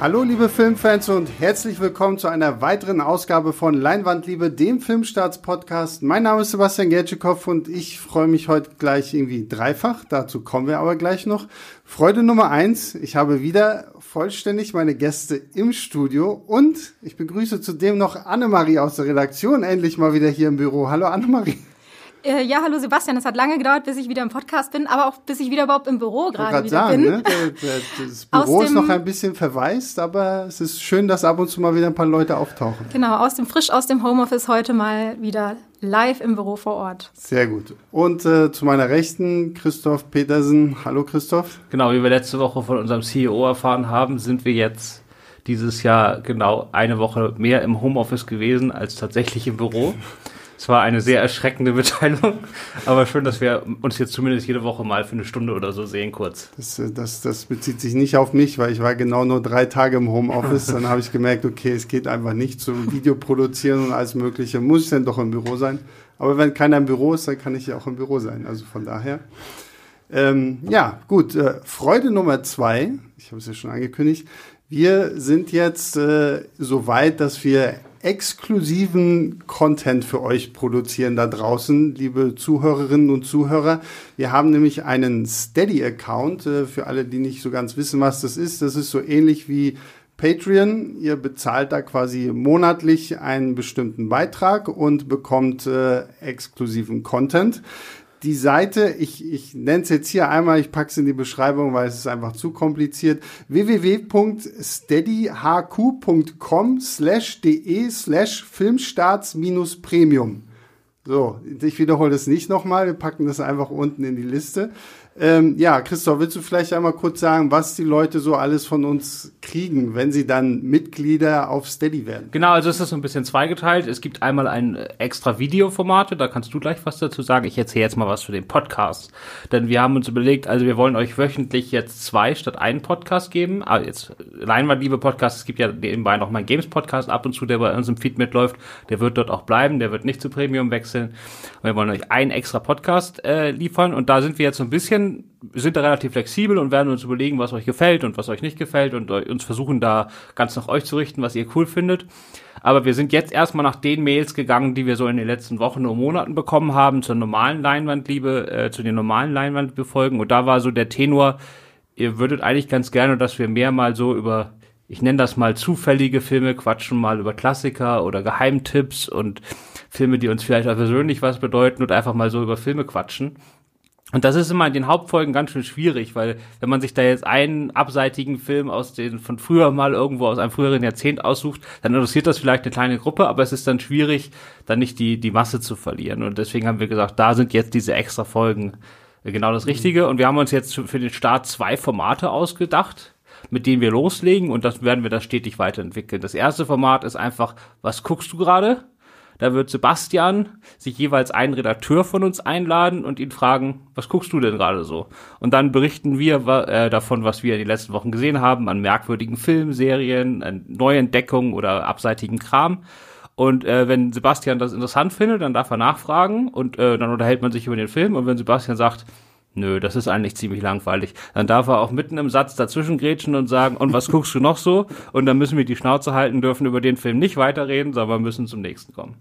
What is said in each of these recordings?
Hallo liebe Filmfans und herzlich willkommen zu einer weiteren Ausgabe von Leinwandliebe, dem Filmstarts-Podcast. Mein Name ist Sebastian Gertschikow und ich freue mich heute gleich irgendwie dreifach. Dazu kommen wir aber gleich noch. Freude Nummer eins, ich habe wieder vollständig meine Gäste im Studio und ich begrüße zudem noch Annemarie aus der Redaktion endlich mal wieder hier im Büro. Hallo Annemarie. Äh, ja, hallo Sebastian. Es hat lange gedauert, bis ich wieder im Podcast bin, aber auch bis ich wieder überhaupt im Büro gerade wieder sagen, bin. Ne? Das Büro ist noch ein bisschen verwaist, aber es ist schön, dass ab und zu mal wieder ein paar Leute auftauchen. Genau, aus dem frisch aus dem Homeoffice heute mal wieder live im Büro vor Ort. Sehr gut. Und äh, zu meiner Rechten Christoph Petersen. Hallo Christoph. Genau, wie wir letzte Woche von unserem CEO erfahren haben, sind wir jetzt dieses Jahr genau eine Woche mehr im Homeoffice gewesen als tatsächlich im Büro. Es war eine sehr erschreckende Mitteilung, aber schön, dass wir uns jetzt zumindest jede Woche mal für eine Stunde oder so sehen kurz. Das, äh, das, das bezieht sich nicht auf mich, weil ich war genau nur drei Tage im Homeoffice. Dann habe ich gemerkt, okay, es geht einfach nicht zum Video produzieren und alles Mögliche. Muss ich denn doch im Büro sein? Aber wenn keiner im Büro ist, dann kann ich ja auch im Büro sein. Also von daher. Ähm, ja, gut. Äh, Freude Nummer zwei, ich habe es ja schon angekündigt. Wir sind jetzt äh, so weit, dass wir exklusiven Content für euch produzieren da draußen, liebe Zuhörerinnen und Zuhörer. Wir haben nämlich einen Steady-Account, äh, für alle, die nicht so ganz wissen, was das ist. Das ist so ähnlich wie Patreon. Ihr bezahlt da quasi monatlich einen bestimmten Beitrag und bekommt äh, exklusiven Content die Seite, ich, ich nenne es jetzt hier einmal, ich packe es in die Beschreibung, weil es ist einfach zu kompliziert, www.steadyhq.com slash de slash filmstarts minus premium. So, ich wiederhole es nicht nochmal, wir packen das einfach unten in die Liste. Ähm, ja, Christoph, willst du vielleicht einmal kurz sagen, was die Leute so alles von uns kriegen, wenn sie dann Mitglieder auf Steady werden? Genau, also ist so ein bisschen zweigeteilt. Es gibt einmal ein äh, extra Videoformate, da kannst du gleich was dazu sagen. Ich erzähle jetzt mal was für den Podcast. Denn wir haben uns überlegt, also wir wollen euch wöchentlich jetzt zwei statt einen Podcast geben. Aber ah, jetzt Leinwandliebe Podcast, es gibt ja nebenbei noch mal einen Games-Podcast ab und zu, der bei uns im Feed mitläuft. Der wird dort auch bleiben, der wird nicht zu Premium wechseln. Und wir wollen euch einen extra Podcast äh, liefern und da sind wir jetzt so ein bisschen sind da relativ flexibel und werden uns überlegen, was euch gefällt und was euch nicht gefällt und uns versuchen da ganz nach euch zu richten, was ihr cool findet. Aber wir sind jetzt erstmal nach den Mails gegangen, die wir so in den letzten Wochen und Monaten bekommen haben, zur normalen Leinwandliebe, äh, zu den normalen Leinwandbefolgen. Und da war so der Tenor, ihr würdet eigentlich ganz gerne, dass wir mehr mal so über, ich nenne das mal zufällige Filme quatschen, mal über Klassiker oder Geheimtipps und Filme, die uns vielleicht auch persönlich was bedeuten und einfach mal so über Filme quatschen. Und das ist immer in den Hauptfolgen ganz schön schwierig, weil wenn man sich da jetzt einen abseitigen Film aus den von früher mal irgendwo aus einem früheren Jahrzehnt aussucht, dann interessiert das vielleicht eine kleine Gruppe, aber es ist dann schwierig, dann nicht die die Masse zu verlieren. Und deswegen haben wir gesagt, da sind jetzt diese extra Folgen genau das Richtige. Und wir haben uns jetzt für den Start zwei Formate ausgedacht mit denen wir loslegen und das werden wir da stetig weiterentwickeln. Das erste Format ist einfach, was guckst du gerade? Da wird Sebastian sich jeweils einen Redakteur von uns einladen und ihn fragen, was guckst du denn gerade so? Und dann berichten wir äh, davon, was wir in den letzten Wochen gesehen haben, an merkwürdigen Filmen, Serien, an Neuentdeckungen oder abseitigen Kram. Und äh, wenn Sebastian das interessant findet, dann darf er nachfragen und äh, dann unterhält man sich über den Film. Und wenn Sebastian sagt, nö, das ist eigentlich ziemlich langweilig. Dann darf er auch mitten im Satz dazwischen grätschen und sagen, und was guckst du noch so? Und dann müssen wir die Schnauze halten, dürfen über den Film nicht weiterreden, sondern müssen zum nächsten kommen.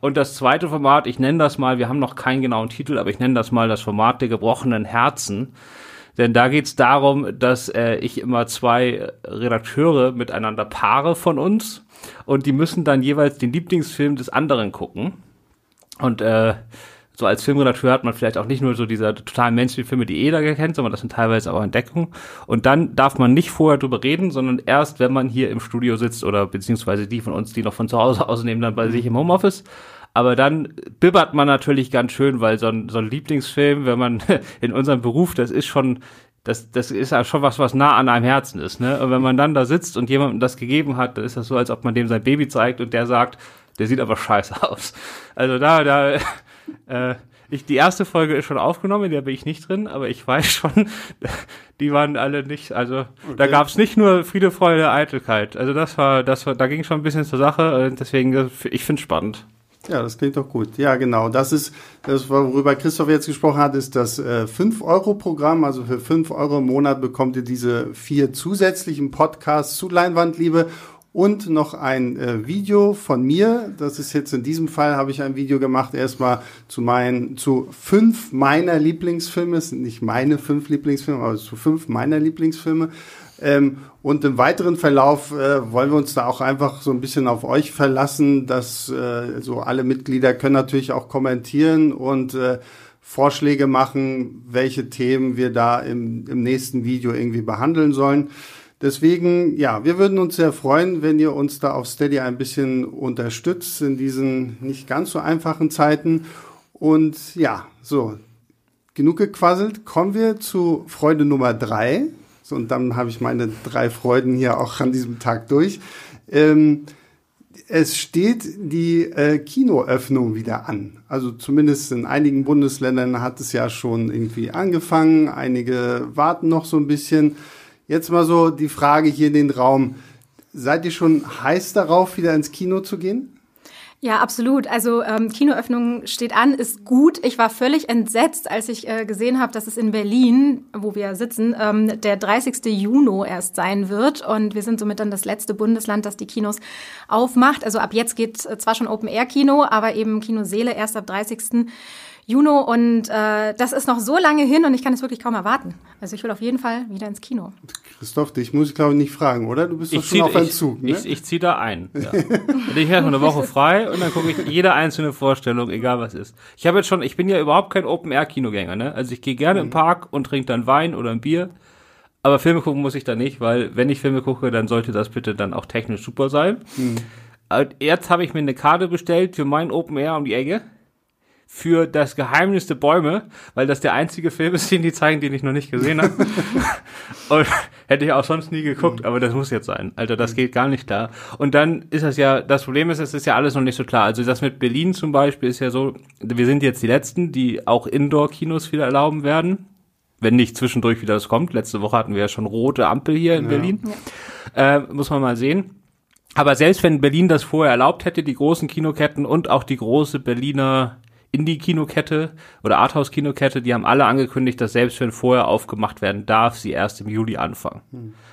Und das zweite Format, ich nenne das mal, wir haben noch keinen genauen Titel, aber ich nenne das mal das Format der gebrochenen Herzen. Denn da geht es darum, dass äh, ich immer zwei Redakteure miteinander paare von uns und die müssen dann jeweils den Lieblingsfilm des anderen gucken. Und äh, so als Filmredakteur hat man vielleicht auch nicht nur so diese totalen Mainstream-Filme, die jeder kennt, sondern das sind teilweise auch Entdeckungen. Und dann darf man nicht vorher drüber reden, sondern erst, wenn man hier im Studio sitzt oder beziehungsweise die von uns, die noch von zu Hause aus nehmen, dann bei sich im Homeoffice. Aber dann bibbert man natürlich ganz schön, weil so ein, so ein Lieblingsfilm, wenn man in unserem Beruf, das ist schon, das, das ist ja schon was, was nah an einem Herzen ist. Ne? Und wenn man dann da sitzt und jemandem das gegeben hat, dann ist das so, als ob man dem sein Baby zeigt und der sagt, der sieht aber scheiße aus. Also da, da, äh, ich, die erste Folge ist schon aufgenommen, in der bin ich nicht drin, aber ich weiß schon, die waren alle nicht, also okay. da gab es nicht nur Friede, Freude, Eitelkeit. Also das war, das war, da ging schon ein bisschen zur Sache, deswegen, ich finde spannend. Ja, das klingt doch gut. Ja, genau. Das ist, das, worüber Christoph jetzt gesprochen hat, ist das äh, 5-Euro-Programm. Also für 5 Euro im Monat bekommt ihr diese vier zusätzlichen Podcasts zu Leinwandliebe und noch ein äh, Video von mir. Das ist jetzt in diesem Fall habe ich ein Video gemacht erstmal zu meinen zu fünf meiner Lieblingsfilme. Es sind nicht meine fünf Lieblingsfilme, aber zu fünf meiner Lieblingsfilme. Ähm, und im weiteren Verlauf äh, wollen wir uns da auch einfach so ein bisschen auf euch verlassen, dass äh, so alle Mitglieder können natürlich auch kommentieren und äh, Vorschläge machen, welche Themen wir da im, im nächsten Video irgendwie behandeln sollen. Deswegen, ja, wir würden uns sehr freuen, wenn ihr uns da auf Steady ein bisschen unterstützt in diesen nicht ganz so einfachen Zeiten. Und ja, so, genug gequasselt. Kommen wir zu Freude Nummer drei. So, und dann habe ich meine drei Freuden hier auch an diesem Tag durch. Ähm, es steht die äh, Kinoöffnung wieder an. Also zumindest in einigen Bundesländern hat es ja schon irgendwie angefangen. Einige warten noch so ein bisschen. Jetzt mal so die Frage hier in den Raum. Seid ihr schon heiß darauf, wieder ins Kino zu gehen? Ja, absolut. Also ähm, Kinoöffnung steht an, ist gut. Ich war völlig entsetzt, als ich äh, gesehen habe, dass es in Berlin, wo wir sitzen, ähm, der 30. Juni erst sein wird. Und wir sind somit dann das letzte Bundesland, das die Kinos aufmacht. Also ab jetzt geht äh, zwar schon Open-Air-Kino, aber eben Kinoseele erst ab 30. Juno und äh, das ist noch so lange hin und ich kann es wirklich kaum erwarten. Also ich will auf jeden Fall wieder ins Kino. Christoph, dich muss ich glaube ich nicht fragen, oder? Du bist doch Ich schon zieh, auf einem ich, Zug, ne? ich, ich ziehe da ein. Ja. Und ich habe eine Woche frei und dann gucke ich jede einzelne Vorstellung, egal was ist. Ich habe jetzt schon, ich bin ja überhaupt kein Open-Air-Kinogänger, ne? Also ich gehe gerne Mhm. im Park und trinke dann Wein oder ein Bier. Aber Filme gucken muss ich da nicht, weil wenn ich Filme gucke, dann sollte das bitte dann auch technisch super sein. Mhm. Jetzt habe ich mir eine Karte bestellt für mein Open Air um die Ecke. Für das Geheimnis der Bäume, weil das der einzige Film ist, den die zeigen, den ich noch nicht gesehen habe. Und hätte ich auch sonst nie geguckt, aber das muss jetzt sein. Alter, das geht gar nicht da. Und dann ist das ja, das Problem ist, es ist ja alles noch nicht so klar. Also das mit Berlin zum Beispiel ist ja so, wir sind jetzt die Letzten, die auch Indoor-Kinos wieder erlauben werden. Wenn nicht zwischendurch wieder das kommt. Letzte Woche hatten wir ja schon rote Ampel hier in Berlin. Äh, muss man mal sehen. Aber selbst wenn Berlin das vorher erlaubt hätte, die großen Kinoketten und auch die große Berliner Indie-Kinokette oder Arthouse-Kinokette, die haben alle angekündigt, dass selbst wenn vorher aufgemacht werden darf, sie erst im Juli anfangen.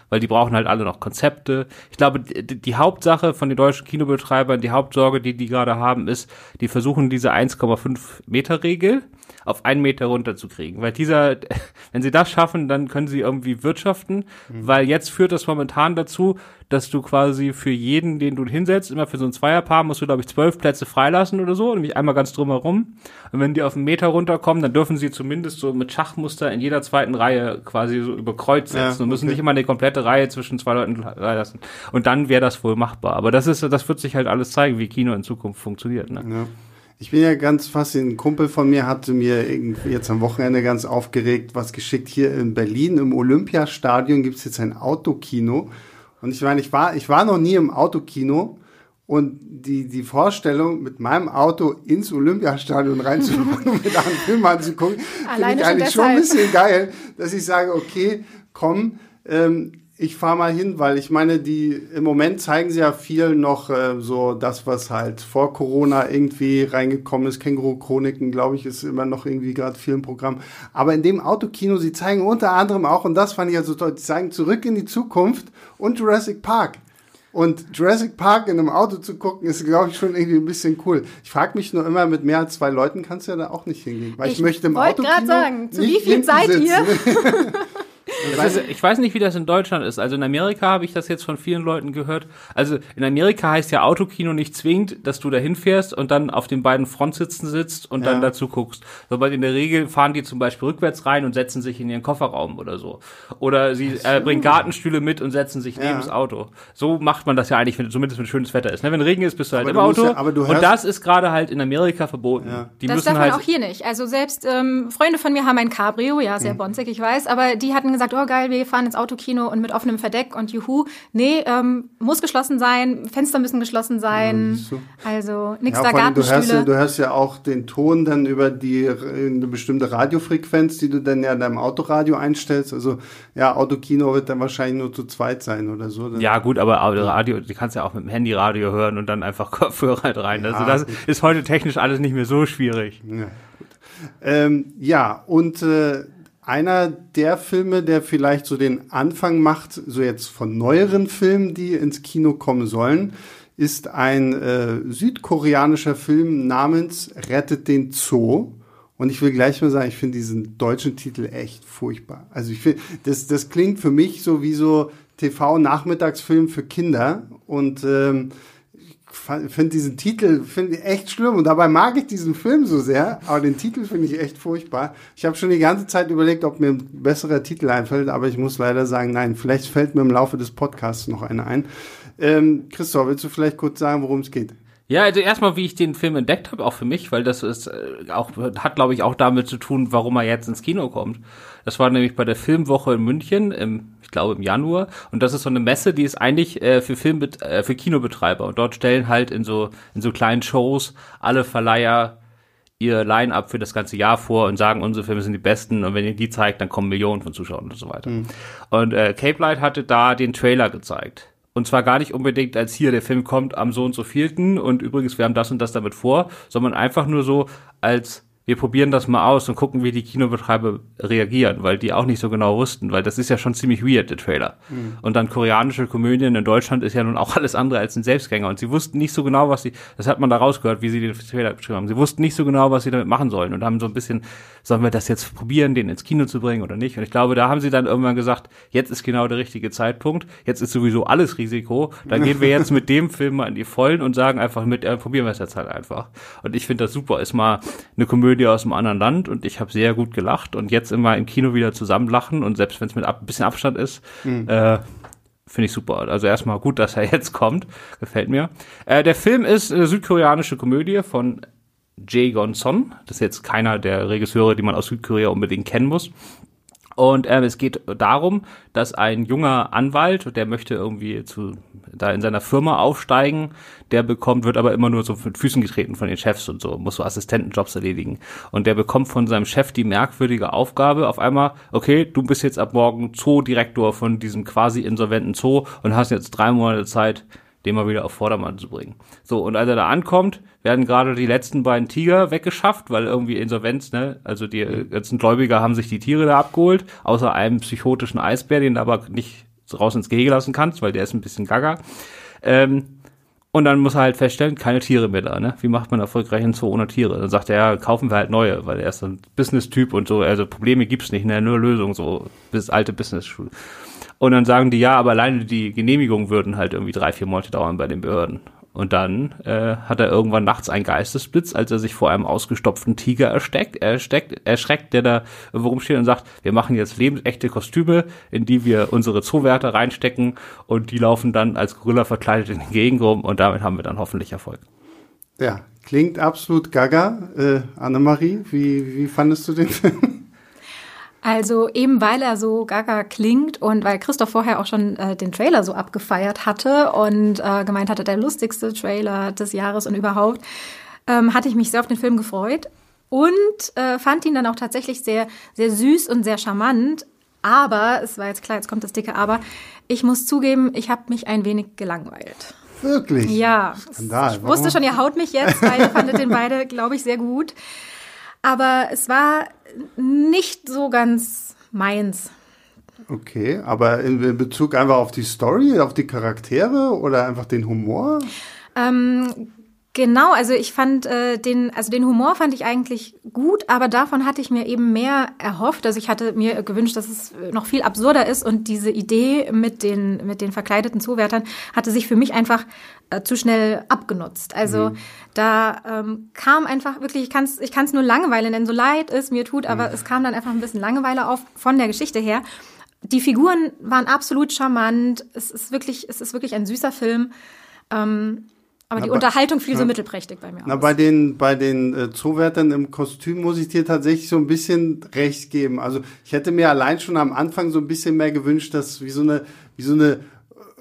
Weil die brauchen halt alle noch Konzepte. Ich glaube, die, die Hauptsache von den deutschen Kinobetreibern, die Hauptsorge, die die gerade haben, ist, die versuchen diese 1,5 Meter Regel auf einen Meter runterzukriegen. Weil dieser, wenn sie das schaffen, dann können sie irgendwie wirtschaften, weil jetzt führt das momentan dazu, dass du quasi für jeden, den du hinsetzt, immer für so ein Zweierpaar musst du, glaube ich, zwölf Plätze freilassen oder so, nämlich einmal ganz drumherum. Und wenn die auf einen Meter runterkommen, dann dürfen sie zumindest so mit Schachmuster in jeder zweiten Reihe quasi so über Kreuz setzen Ja, und müssen okay. nicht immer eine komplette Reihe zwischen zwei Leuten lassen. Und dann wäre das wohl machbar. Aber das ist, das wird sich halt alles zeigen, wie Kino in Zukunft funktioniert. Ne? Ja. Ich bin ja ganz fasziniert. Ein Kumpel von mir hatte mir jetzt am Wochenende ganz aufgeregt was geschickt. Hier in Berlin im Olympiastadion gibt es jetzt ein Autokino. Und ich meine, ich war, ich war noch nie im Autokino. Und die, die Vorstellung, mit meinem Auto ins Olympiastadion reinzufahren und mir da einen Film anzugucken, finde ich schon eigentlich schon ein deshalb. bisschen geil, dass ich sage, okay, komm, ähm, ich fahre mal hin, weil ich meine, die im Moment zeigen sie ja viel noch äh, so das, was halt vor Corona irgendwie reingekommen ist. Känguru-Chroniken, glaube ich, ist immer noch irgendwie gerade viel im Programm. Aber in dem Autokino, sie zeigen unter anderem auch, und das fand ich also toll, sie zeigen Zurück in die Zukunft und Jurassic Park. Und Jurassic Park in einem Auto zu gucken, ist, glaube ich, schon irgendwie ein bisschen cool. Ich frage mich nur immer, mit mehr als zwei Leuten kannst du ja da auch nicht hingehen. Weil ich, Ich möchte im wollte Autokino grad sagen, zu wie viel seid ihr? sitzen. Das ist, ich weiß nicht, wie das in Deutschland ist. Also in Amerika habe ich das jetzt von vielen Leuten gehört. Also in Amerika heißt ja Autokino nicht zwingend, dass du da hinfährst und dann auf den beiden Frontsitzen sitzt und Ja. dann dazu guckst. Sondern in der Regel fahren die zum Beispiel rückwärts rein und setzen sich in ihren Kofferraum oder so. Oder sie äh, bringen Gartenstühle mit und setzen sich neben Ja. das Auto. So macht man das ja eigentlich, wenn, zumindest wenn schönes Wetter ist. Ne? Wenn Regen ist, bist du halt Aber im du Auto. ja- aber du und das ist gerade halt in Amerika verboten. Ja. Die das müssen darf man halt auch hier nicht. Also selbst ähm, Freunde von mir haben ein Cabrio, ja, Mhm. sehr bonzig, ich weiß, aber die hatten gesagt, gesagt, oh geil, wir fahren ins Autokino und mit offenem Verdeck und juhu. Nee, ähm, muss geschlossen sein, Fenster müssen geschlossen sein. Ja, also nichts ja, da Gartenstühle. Du hörst, ja, du hörst ja auch den Ton dann über die eine bestimmte Radiofrequenz, die du dann ja in deinem Autoradio einstellst. Also ja, Autokino wird dann wahrscheinlich nur zu zweit sein oder so. Dann ja gut, aber Radio, du kannst ja auch mit dem Handyradio hören und dann einfach Kopfhörer halt rein. Ja, also das gut. ist heute technisch alles nicht mehr so schwierig. Ja. Ähm, ja und äh, einer der Filme, der vielleicht so den Anfang macht, so jetzt von neueren Filmen, die ins Kino kommen sollen, ist ein äh, südkoreanischer Film namens Rettet den Zoo. Und ich will gleich mal sagen, ich finde diesen deutschen Titel echt furchtbar. Also ich finde, das, das klingt für mich so wie so TV-Nachmittagsfilm für Kinder. Und ähm, finde diesen Titel finde echt schlimm und dabei mag ich diesen Film so sehr, aber den Titel finde ich echt furchtbar. Ich habe schon die ganze Zeit überlegt, ob mir ein besserer Titel einfällt, aber ich muss leider sagen, nein, vielleicht fällt mir im Laufe des Podcasts noch einer ein. Ähm, Christoph, willst du vielleicht kurz sagen, worum es geht? Ja, also erstmal, wie ich den Film entdeckt habe, auch für mich, weil das ist äh, auch hat, glaube ich, auch damit zu tun, warum er jetzt ins Kino kommt. Das war nämlich bei der Filmwoche in München, im, ich glaube im Januar. Und das ist so eine Messe, die ist eigentlich äh, für Film äh, für Kinobetreiber. Und dort stellen halt in so in so kleinen Shows alle Verleiher ihr Line-up für das ganze Jahr vor und sagen, unsere Filme sind die besten und wenn ihr die zeigt, dann kommen Millionen von Zuschauern und so weiter. Mhm. Und äh, Cape Light hatte da den Trailer gezeigt. Und zwar gar nicht unbedingt als hier, der Film kommt am so und so vielten und übrigens, wir haben das und das damit vor, sondern einfach nur so als wir probieren das mal aus und gucken, wie die Kinobetreiber reagieren, weil die auch nicht so genau wussten, weil das ist ja schon ziemlich weird, der Trailer. Mhm. Und dann koreanische Komödien in Deutschland ist ja nun auch alles andere als ein Selbstgänger. Und sie wussten nicht so genau, was sie, das hat man da rausgehört, wie sie den Trailer beschrieben haben. Sie wussten nicht so genau, was sie damit machen sollen und haben so ein bisschen, sollen wir das jetzt probieren, den ins Kino zu bringen oder nicht? Und ich glaube, da haben sie dann irgendwann gesagt, jetzt ist genau der richtige Zeitpunkt, jetzt ist sowieso alles Risiko, dann gehen wir jetzt mit dem Film mal in die Vollen und sagen einfach mit, äh, probieren wir es jetzt halt einfach. Und ich finde das super, ist mal eine Komödie Komödie aus einem anderen Land und ich habe sehr gut gelacht und jetzt immer im Kino wieder zusammen lachen und selbst wenn es mit ab, ein bisschen Abstand ist, mhm. äh, finde ich super. Also erstmal gut, dass er jetzt kommt, gefällt mir. Äh, der Film ist eine südkoreanische Komödie von Jae Gon-son. Das ist jetzt keiner der Regisseure, die man aus Südkorea unbedingt kennen muss. Und ähm, es geht darum, dass ein junger Anwalt, der möchte irgendwie zu, da in seiner Firma aufsteigen, der bekommt, wird aber immer nur so mit Füßen getreten von den Chefs und so, muss so Assistentenjobs erledigen. Und der bekommt von seinem Chef die merkwürdige Aufgabe, auf einmal, okay, du bist jetzt ab morgen Zoodirektor von diesem quasi insolventen Zoo und hast jetzt drei Monate Zeit, den mal wieder auf Vordermann zu bringen. So, und als er da ankommt, werden gerade die letzten beiden Tiger weggeschafft, weil irgendwie Insolvenz, ne, also die ganzen Gläubiger haben sich die Tiere da abgeholt, außer einem psychotischen Eisbär, den du aber nicht raus ins Gehege lassen kannst, weil der ist ein bisschen gaga. Ähm, und dann muss er halt feststellen, keine Tiere mehr da, ne? Wie macht man erfolgreich einen Zoo ohne Tiere? Dann sagt er, ja, kaufen wir halt neue, weil er ist ein Business-Typ und so, also Probleme gibt's nicht, ne? Nur Lösungen, so bis alte Business-Schule. Und dann sagen die, ja, aber alleine die Genehmigung würden halt irgendwie drei, vier Monate dauern bei den Behörden. Und dann äh, hat er irgendwann nachts einen Geistesblitz, als er sich vor einem ausgestopften Tiger ersteckt, ersteckt, erschreckt, der da rumsteht und sagt, wir machen jetzt lebensechte Kostüme, in die wir unsere Zoowärter reinstecken und die laufen dann als Gorilla verkleidet in den Gegend rum und damit haben wir dann hoffentlich Erfolg. Ja, klingt absolut gaga. Äh, Annemarie, wie, wie fandest du den Film? Also eben weil er so gaga klingt und weil Christoph vorher auch schon äh, den Trailer so abgefeiert hatte und äh, gemeint hatte, der lustigste Trailer des Jahres und überhaupt, ähm, hatte ich mich sehr auf den Film gefreut und äh, fand ihn dann auch tatsächlich sehr, sehr süß und sehr charmant. Aber, es war jetzt klar, jetzt kommt das dicke Aber, ich muss zugeben, ich habe mich ein wenig gelangweilt. Wirklich? Ja. Skandal. Ich wusste schon, ihr haut mich jetzt, weil ihr fandet den beide, glaube ich, sehr gut. Aber es war nicht so ganz meins. Okay, aber in Bezug einfach auf die Story, auf die Charaktere oder einfach den Humor? Ähm, Genau, also ich fand äh, den, also den Humor fand ich eigentlich gut, aber davon hatte ich mir eben mehr erhofft. Also ich hatte mir gewünscht, dass es noch viel absurder ist und diese Idee mit den mit den verkleideten Zuwärtern hatte sich für mich einfach äh, zu schnell abgenutzt. Also mhm. da ähm, kam einfach wirklich, ich kann es ich kann's nur Langeweile nennen, so leid es mir tut, aber mhm. es kam dann einfach ein bisschen Langeweile auf von der Geschichte her. Die Figuren waren absolut charmant. Es ist wirklich, es ist wirklich ein süßer Film. Ähm, Aber die Aber- Unterhaltung fiel so mittelprächtig bei mir Na, aus. bei den, bei den äh, Zoowärtern im Kostüm muss ich dir tatsächlich so ein bisschen recht geben. Also ich hätte mir allein schon am Anfang so ein bisschen mehr gewünscht, dass wie so eine, wie so eine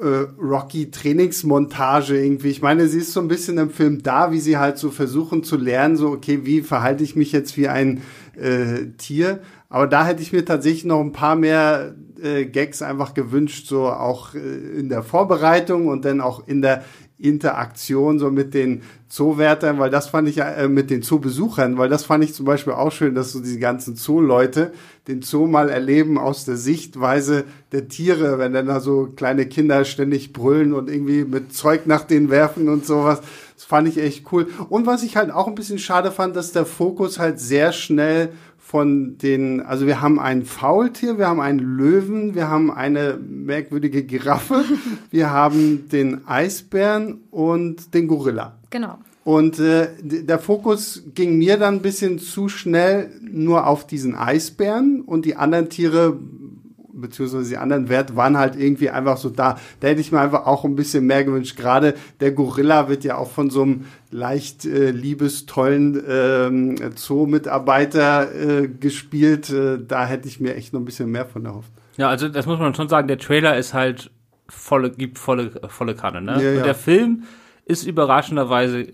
äh, Rocky-Trainingsmontage irgendwie. Ich meine, sie ist so ein bisschen im Film da, wie sie halt so versuchen zu lernen, so, okay, wie verhalte ich mich jetzt wie ein äh, Tier? Aber da hätte ich mir tatsächlich noch ein paar mehr äh, Gags einfach gewünscht, so auch äh, in der Vorbereitung und dann auch in der Interaktion so mit den Zoowärtern, weil das fand ich äh, mit den Zoobesuchern, weil das fand ich zum Beispiel auch schön, dass so diese ganzen Zooleute den Zoo mal erleben aus der Sichtweise der Tiere, wenn dann da so kleine Kinder ständig brüllen und irgendwie mit Zeug nach denen werfen und sowas. Das fand ich echt cool. Und was ich halt auch ein bisschen schade fand, dass der Fokus halt sehr schnell von den, also wir haben ein Faultier, wir haben einen Löwen, wir haben eine merkwürdige Giraffe, wir haben den Eisbären und den Gorilla. Genau. Und äh, der Fokus ging mir dann ein bisschen zu schnell nur auf diesen Eisbären und die anderen Tiere beziehungsweise die anderen Werte waren halt irgendwie einfach so da. Da hätte ich mir einfach auch ein bisschen mehr gewünscht. Gerade der Gorilla wird ja auch von so einem leicht äh, liebestollen ähm, Zoo-Mitarbeiter äh, gespielt. Äh, da hätte ich mir echt noch ein bisschen mehr von erhofft. Ja, also das muss man schon sagen, der Trailer ist halt volle, gibt volle, volle Kanne, ne? Ja, ja. Und der Film ist überraschenderweise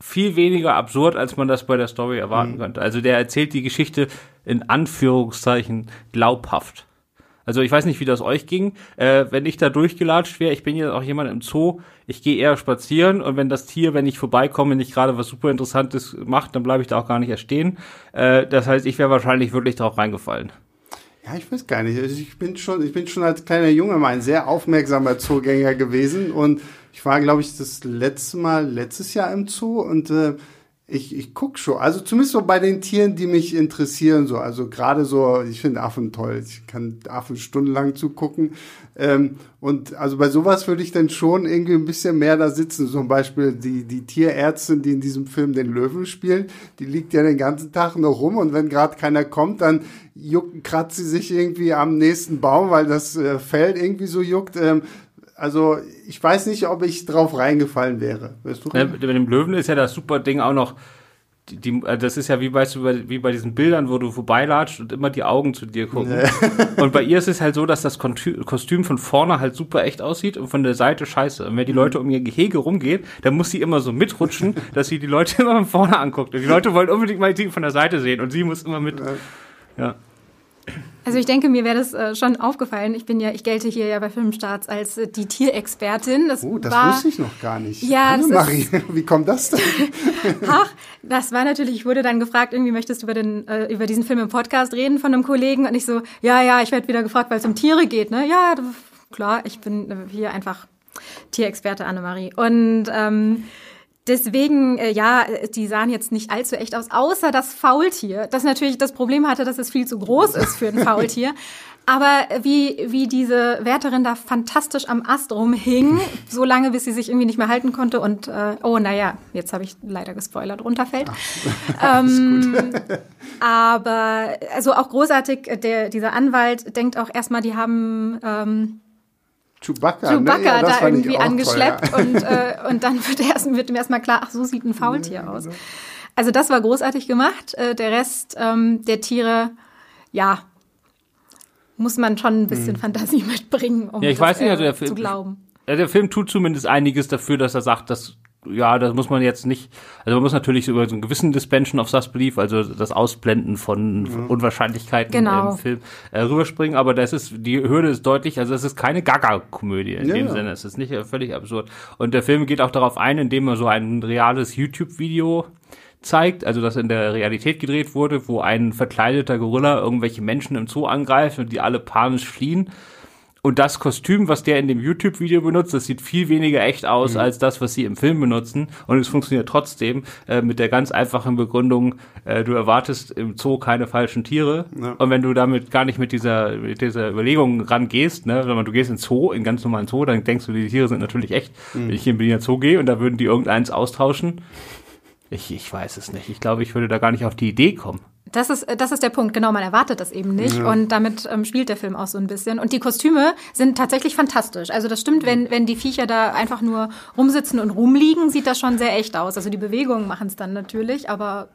viel weniger absurd, als man das bei der Story erwarten Mhm. könnte. Also der erzählt die Geschichte in Anführungszeichen glaubhaft. Also ich weiß nicht, wie das euch ging. Äh, wenn ich da durchgelatscht wäre, ich bin ja auch jemand im Zoo, ich gehe eher spazieren und wenn das Tier, wenn ich vorbeikomme, nicht gerade was super Interessantes macht, dann bleibe ich da auch gar nicht erst stehen. Äh, das heißt, ich wäre wahrscheinlich wirklich drauf reingefallen. Ja, ich weiß gar nicht. Also ich bin schon, ich bin schon als kleiner Junge mal ein sehr aufmerksamer Zoogänger gewesen und ich war, glaube ich, das letzte Mal letztes Jahr im Zoo und äh, ich, ich guck schon. Also zumindest so bei den Tieren, die mich interessieren, so. Also gerade so, ich finde Affen toll. Ich kann Affen stundenlang zugucken. Ähm, und also bei sowas würde ich dann schon irgendwie ein bisschen mehr da sitzen. Zum Beispiel die, die Tierärztin, die in diesem Film den Löwen spielt, die liegt ja den ganzen Tag noch rum und wenn gerade keiner kommt, dann juckt, kratzt sie sich irgendwie am nächsten Baum, weil das äh, Fell irgendwie so juckt. Ähm, also ich weiß nicht, ob ich drauf reingefallen wäre. Weißt du? Ja, mit dem Löwen ist ja das super Ding auch noch. Die, äh, das ist ja wie, weißt du, bei- wie bei diesen Bildern, wo du vorbeilatscht und immer die Augen zu dir gucken. Und bei ihr ist es halt so, dass das Kostüm von vorne halt super echt aussieht und von der Seite scheiße. Und wenn die Leute um ihr Gehege rumgeht, dann muss sie immer so mitrutschen, dass sie die Leute immer von vorne anguckt. Und die Leute wollen unbedingt mal die von der Seite sehen und sie muss immer mit. Ja. Also ich denke, mir wäre das äh, schon aufgefallen. Ich bin ja, ich gelte hier ja bei Filmstarts als äh, die Tierexpertin. Das, Oh, das war, wusste ich noch gar nicht. Ja, Marie, wie kommt das denn? Ach, das war natürlich, ich wurde dann gefragt, irgendwie möchtest du über, den, äh, über diesen Film im Podcast reden von einem Kollegen und ich so, ja, ja, ich werde wieder gefragt, weil es um Tiere geht, ne? Ja, klar, ich bin äh, hier einfach Tierexperte Annemarie. Und ähm, deswegen, äh, ja, die sahen jetzt nicht allzu echt aus, außer das Faultier, das natürlich das Problem hatte, dass es viel zu groß ist für ein Faultier. Aber wie, wie diese Wärterin da fantastisch am Ast rumhing, so lange, bis sie sich irgendwie nicht mehr halten konnte und, äh, oh, naja, jetzt habe ich leider gespoilert, runterfällt. Ähm, aber, also auch großartig, äh, der, dieser Anwalt denkt auch erstmal, die haben ähm, Chewbacca, Chewbacca ne? Ja, das da irgendwie toll, angeschleppt ja. und, äh, und dann wird, erst, wird ihm erstmal klar, ach, so sieht ein Faultier aus. Also das war großartig gemacht. Äh, der Rest ähm, der Tiere, ja, muss man schon ein bisschen Fantasie mitbringen, um Ja, ich das, weiß nicht, also äh, der Film- zu glauben. Ja, der Film tut zumindest einiges dafür, dass er sagt, dass ja, das muss man jetzt nicht, also man muss natürlich über so einen gewissen Dispension of Susbelief, also das Ausblenden von, von Unwahrscheinlichkeiten Genau. im Film äh, rüberspringen, aber das ist, die Hürde ist deutlich, also es ist keine Gaga-Komödie in Ja, dem ja. Sinne, es ist nicht äh, völlig absurd. Und der Film geht auch darauf ein, indem er so ein reales YouTube-Video zeigt, also das in der Realität gedreht wurde, wo ein verkleideter Gorilla irgendwelche Menschen im Zoo angreift und die alle panisch fliehen. Und das Kostüm, was der in dem YouTube-Video benutzt, das sieht viel weniger echt aus Mhm. als das, was sie im Film benutzen. Und es funktioniert trotzdem äh, mit der ganz einfachen Begründung, äh, du erwartest im Zoo keine falschen Tiere. Ja. Und wenn du damit gar nicht mit dieser, mit dieser Überlegung rangehst, ne, wenn man, du gehst in Zoo, in ganz normalen Zoo, dann denkst du, die Tiere sind natürlich echt. Mhm. Wenn ich hier in Berliner Zoo gehe und da würden die irgendeins austauschen, ich, ich weiß es nicht. Ich glaube, ich würde da gar nicht auf die Idee kommen. Das ist, das ist der Punkt, genau, man erwartet das eben nicht ja. und damit ähm, spielt der Film auch so ein bisschen. Und die Kostüme sind tatsächlich fantastisch. Also das stimmt, wenn, wenn die Viecher da einfach nur rumsitzen und rumliegen, sieht das schon sehr echt aus. Also die Bewegungen machen es dann natürlich, aber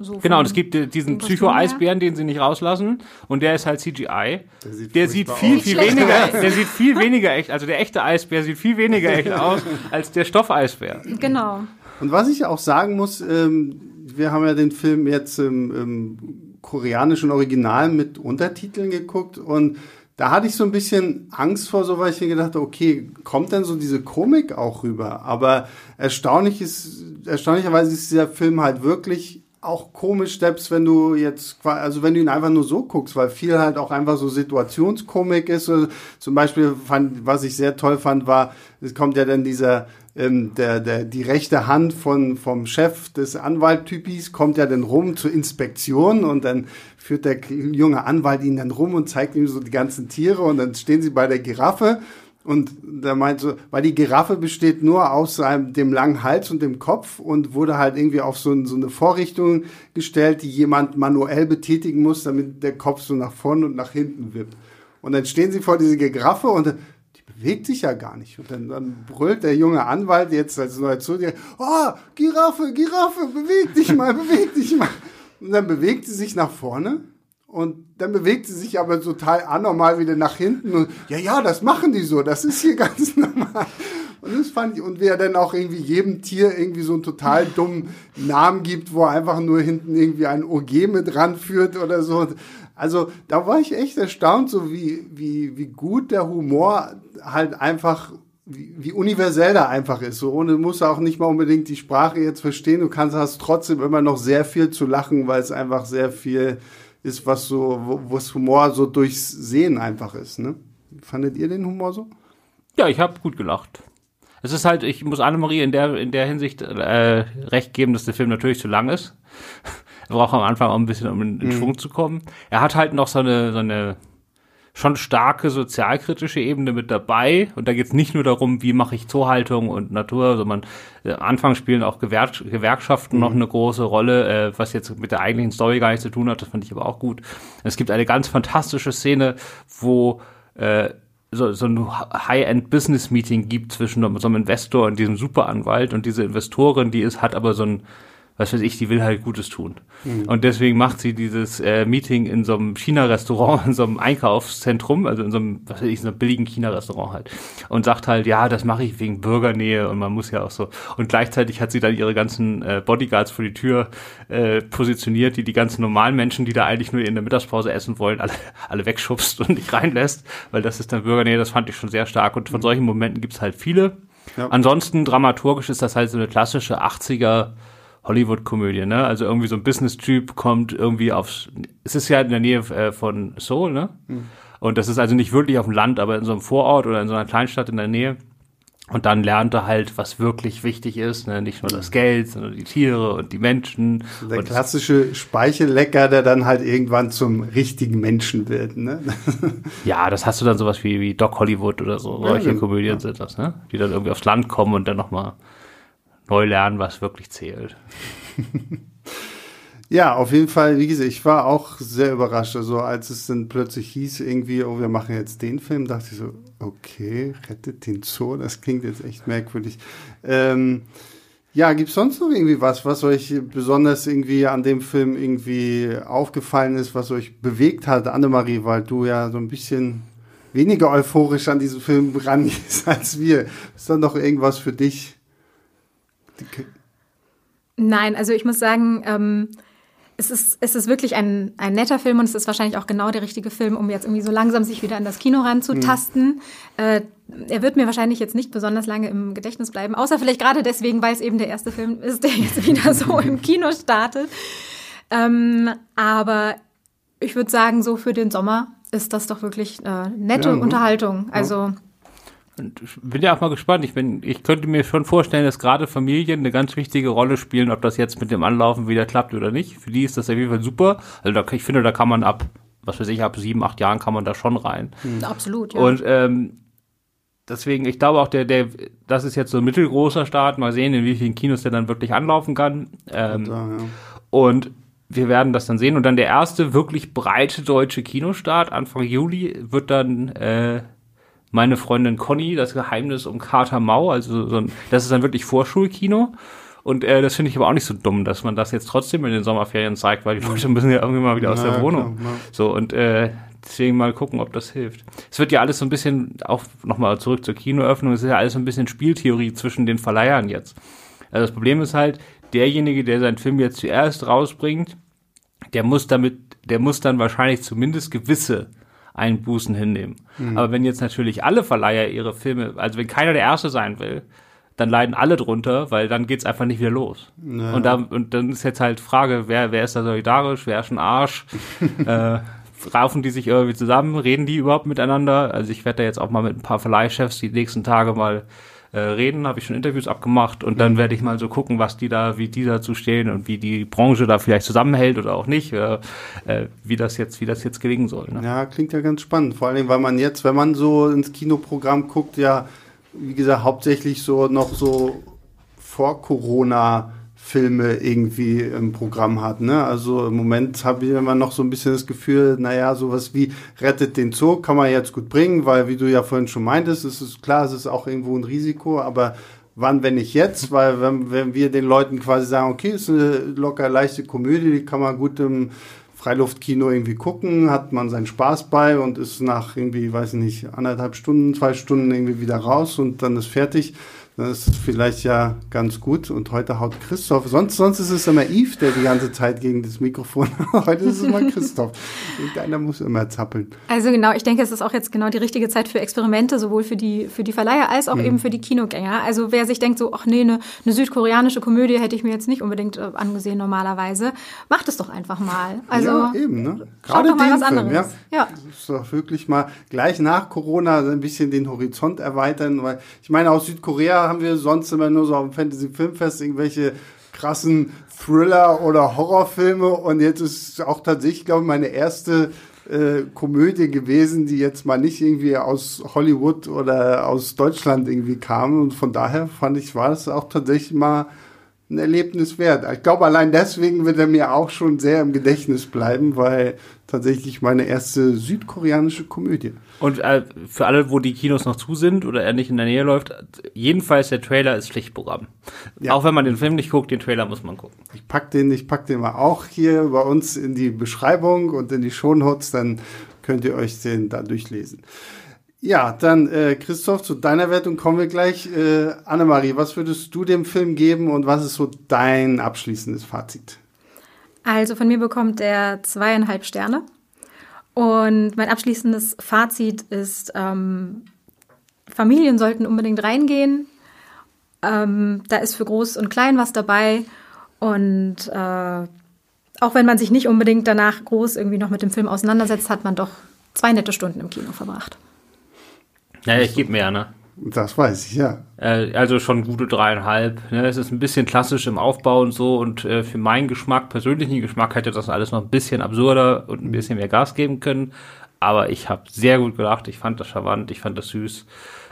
so genau, und es gibt diesen Psycho-Eisbären, den sie nicht rauslassen, und der ist halt CGI. Der sieht, der sieht viel, viel weniger, der sieht viel weniger echt, also der echte Eisbär sieht viel weniger echt aus als der Stoffeisbär. Genau. Und was ich auch sagen muss, ähm, wir haben ja den Film jetzt im, im koreanischen Original mit Untertiteln geguckt und da hatte ich so ein bisschen Angst vor, so weil ich mir gedacht okay, kommt denn so diese Komik auch rüber? Aber erstaunlich ist, erstaunlicherweise ist dieser Film halt wirklich auch komisch, selbst wenn du jetzt, also wenn du ihn einfach nur so guckst, weil viel halt auch einfach so Situationskomik ist. Zum Beispiel fand, was ich sehr toll fand, war, es kommt ja dann dieser ähm, der, der, die rechte Hand von, vom Chef des Anwalttypis kommt ja dann rum zur Inspektion und dann führt der junge Anwalt ihn dann rum und zeigt ihm so die ganzen Tiere und dann stehen sie bei der Giraffe und da meint so, weil die Giraffe besteht nur aus seinem, dem langen Hals und dem Kopf und wurde halt irgendwie auf so, so eine Vorrichtung gestellt, die jemand manuell betätigen muss, damit der Kopf so nach vorne und nach hinten wippt. Und dann stehen sie vor dieser Giraffe und bewegt sich ja gar nicht. Und dann, dann brüllt der junge Anwalt jetzt als neuer zu dir, oh, Giraffe, Giraffe, beweg dich mal, beweg dich mal. Und dann bewegt sie sich nach vorne und dann bewegt sie sich aber total anormal wieder nach hinten und ja, ja, das machen die so, das ist hier ganz normal. Und das fand ich, und wer dann auch irgendwie jedem Tier irgendwie so einen total dummen Namen gibt, wo er einfach nur hinten irgendwie ein OG mit ranführt oder so. Also da war ich echt erstaunt, so wie, wie, wie gut der Humor halt einfach, wie, wie universell da einfach ist. So, du musst auch nicht mal unbedingt die Sprache jetzt verstehen. Du kannst hast trotzdem immer noch sehr viel zu lachen, weil es einfach sehr viel ist, was so, wo, was Humor so durchs Sehen einfach ist. Ne? Fandet ihr den Humor so? Ja, ich habe gut gelacht. Es ist halt, ich muss Annemarie in der, in der Hinsicht äh, recht geben, dass der Film natürlich zu lang ist. Er braucht am Anfang auch ein bisschen, um in, in mhm. Schwung zu kommen. Er hat halt noch so eine, so eine schon starke sozialkritische Ebene mit dabei. Und da geht es nicht nur darum, wie mache ich Zoohaltung und Natur, sondern äh, Anfang spielen auch Gewerk Gewerkschaften mhm. noch eine große Rolle, äh, was jetzt mit der eigentlichen Story gar nichts zu tun hat. Das fand ich aber auch gut. Es gibt eine ganz fantastische Szene, wo äh, so, so ein High-End-Business-Meeting gibt zwischen so einem Investor und diesem Superanwalt und diese Investorin, die ist, hat aber so ein was weiß ich, die will halt Gutes tun. Mhm. Und deswegen macht sie dieses äh, Meeting in so einem China-Restaurant, in so einem Einkaufszentrum, also in so einem, was weiß ich, so einem billigen China-Restaurant halt. Und sagt halt, ja, das mache ich wegen Bürgernähe und man muss ja auch so. Und gleichzeitig hat sie dann ihre ganzen äh, Bodyguards vor die Tür äh, positioniert, die die ganzen normalen Menschen, die da eigentlich nur in der Mittagspause essen wollen, alle, alle wegschubst und nicht reinlässt, weil das ist dann Bürgernähe, das fand ich schon sehr stark. Und von mhm. solchen Momenten gibt's halt viele. Ja. Ansonsten dramaturgisch ist das halt so eine klassische 80er Hollywood-Komödie, ne? Also irgendwie so ein Business-Typ kommt irgendwie aufs. Es ist ja in der Nähe äh, von Seoul, ne? Mhm. Und das ist also nicht wirklich auf dem Land, aber in so einem Vorort oder in so einer Kleinstadt in der Nähe. Und dann lernt er halt, was wirklich wichtig ist, ne? nicht nur das Geld, sondern die Tiere und die Menschen. Der klassische Speichellecker, der dann halt irgendwann zum richtigen Menschen wird. Ne? ja, das hast du dann sowas wie, wie Doc Hollywood oder so. Solche ja. Komödien ja. sind das, ne? die dann irgendwie aufs Land kommen und dann nochmal neu lernen, was wirklich zählt. ja, auf jeden Fall, wie gesagt, ich war auch sehr überrascht. Also als es dann plötzlich hieß, irgendwie, oh, wir machen jetzt den Film, dachte ich so, okay, rettet den Zoo, das klingt jetzt echt merkwürdig. Ähm, ja, gibt's sonst noch irgendwie was, was euch besonders irgendwie an dem Film irgendwie aufgefallen ist, was euch bewegt hat, Annemarie, weil du ja so ein bisschen weniger euphorisch an diesen Film rangehst als wir. Ist da noch irgendwas für dich? Nein, also ich muss sagen, ähm, es ist, es ist wirklich ein, ein netter Film und es ist wahrscheinlich auch genau der richtige Film, um jetzt irgendwie so langsam sich wieder an das Kino ranzutasten. Mhm. Äh, er wird mir wahrscheinlich jetzt nicht besonders lange im Gedächtnis bleiben, außer vielleicht gerade deswegen, weil es eben der erste Film ist, der jetzt wieder so im Kino startet. Ähm, aber ich würde sagen, so für den Sommer ist das doch wirklich äh, nette ja, Unterhaltung. Also ja. Und ich bin ja auch mal gespannt. Ich, bin, ich könnte mir schon vorstellen, dass gerade Familien eine ganz wichtige Rolle spielen, ob das jetzt mit dem Anlaufen wieder klappt oder nicht. Für die ist das auf jeden Fall super. Also da, ich finde, da kann man ab, was weiß ich, ab sieben, acht Jahren kann man da schon rein. Mhm. Absolut, ja. Und ähm, deswegen, ich glaube auch, der, der, das ist jetzt so ein mittelgroßer Start. Mal sehen, in wie vielen Kinos der dann wirklich anlaufen kann. Ähm, da, ja. Und wir werden das dann sehen. Und dann der erste wirklich breite deutsche Kinostart, Anfang Juli, wird dann äh, meine Freundin Conny, das Geheimnis um Carter Mau, also so ein, das ist dann wirklich Vorschulkino. Und äh, das finde ich aber auch nicht so dumm, dass man das jetzt trotzdem in den Sommerferien zeigt, weil die Leute müssen ja irgendwie mal wieder aus Ja, der Wohnung. klar, ja. So, und äh, deswegen mal gucken, ob das hilft. Es wird ja alles so ein bisschen, auch nochmal zurück zur Kinoöffnung, es ist ja alles so ein bisschen Spieltheorie zwischen den Verleihern jetzt. Also das Problem ist halt, derjenige, der seinen Film jetzt zuerst rausbringt, der muss damit, der muss dann wahrscheinlich zumindest gewisse Einbußen hinnehmen. Aber wenn jetzt natürlich alle Verleiher ihre Filme, also wenn keiner der Erste sein will, dann leiden alle drunter, weil dann geht's einfach nicht wieder los. Und, da, und dann ist jetzt halt Frage, wer, wer ist da solidarisch, wer ist ein Arsch? äh, raufen die sich irgendwie zusammen, reden die überhaupt miteinander? Also ich werde da jetzt auch mal mit ein paar Verleihchefs die nächsten Tage mal äh, reden, habe ich schon Interviews abgemacht und dann werde ich mal so gucken, was die da, wie die dazu stehen und wie die Branche da vielleicht zusammenhält oder auch nicht, äh, wie das jetzt, wie das jetzt gelingen soll. Ne? Ja, klingt ja ganz spannend. Vor allem, weil man jetzt, wenn man so ins Kinoprogramm guckt, ja, wie gesagt, hauptsächlich so noch so vor Corona Filme irgendwie im Programm hat. Ne? Also im Moment habe ich immer noch so ein bisschen das Gefühl, naja, sowas wie Rettet den Zoo kann man jetzt gut bringen, weil wie du ja vorhin schon meintest, es ist klar, es ist auch irgendwo ein Risiko, aber wann, wenn nicht jetzt? Weil wenn, wenn wir den Leuten quasi sagen, okay, es ist eine locker leichte Komödie, die kann man gut im Freiluftkino irgendwie gucken, hat man seinen Spaß bei und ist nach irgendwie, weiß ich nicht, anderthalb Stunden, zwei Stunden irgendwie wieder raus und dann ist fertig. Dann ist es vielleicht ja ganz gut. Und heute haut Christoph. Sonst, sonst ist es immer Yves, der die ganze Zeit gegen das Mikrofon. heute ist es mal Christoph. Irgendeiner muss immer zappeln. Also genau, ich denke, es ist auch jetzt genau die richtige Zeit für Experimente, sowohl für die, für die Verleiher als auch Mhm. eben für die Kinogänger. Also wer sich denkt so, ach nee, eine, eine südkoreanische Komödie hätte ich mir jetzt nicht unbedingt äh, angesehen normalerweise, macht es doch einfach mal. Also ja, eben, ne? schaut doch mal was anderes. ja. Ja. Das ist doch wirklich mal gleich nach Corona ein bisschen den Horizont erweitern, weil ich meine, aus Südkorea haben wir sonst immer nur so auf dem Fantasy Filmfest irgendwelche krassen Thriller oder Horrorfilme und jetzt ist auch tatsächlich, glaube ich, meine erste äh, Komödie gewesen, die jetzt mal nicht irgendwie aus Hollywood oder aus Deutschland irgendwie kam und von daher fand ich, war es auch tatsächlich mal ein Erlebnis wert. Ich glaube, allein deswegen wird er mir auch schon sehr im Gedächtnis bleiben, weil tatsächlich meine erste südkoreanische Komödie. Und äh, für alle, wo die Kinos noch zu sind oder er nicht in der Nähe läuft, jedenfalls der Trailer ist Pflichtprogramm. Ja. Auch wenn man den Film nicht guckt, den Trailer muss man gucken. Ich pack den, ich pack den mal auch hier bei uns in die Beschreibung und in die Shownotes, dann könnt ihr euch den da durchlesen. Ja, dann äh, Christoph, zu deiner Wertung kommen wir gleich. Äh, Annemarie, was würdest du dem Film geben und was ist so dein abschließendes Fazit? Also von mir bekommt er zweieinhalb Sterne. Und mein abschließendes Fazit ist, ähm, Familien sollten unbedingt reingehen. Ähm, da ist für Groß und Klein was dabei. Und äh, auch wenn man sich nicht unbedingt danach groß irgendwie noch mit dem Film auseinandersetzt, hat man doch zwei nette Stunden im Kino verbracht. Naja, ich gebe mehr, ne? Das weiß ich, ja. Äh, also schon gute dreieinhalb. Ne? Es ist ein bisschen klassisch im Aufbau und so und äh, für meinen Geschmack, persönlichen Geschmack, hätte das alles noch ein bisschen absurder und ein bisschen mehr Gas geben können. Aber ich habe sehr gut gelacht. Ich fand das charmant, ich fand das süß.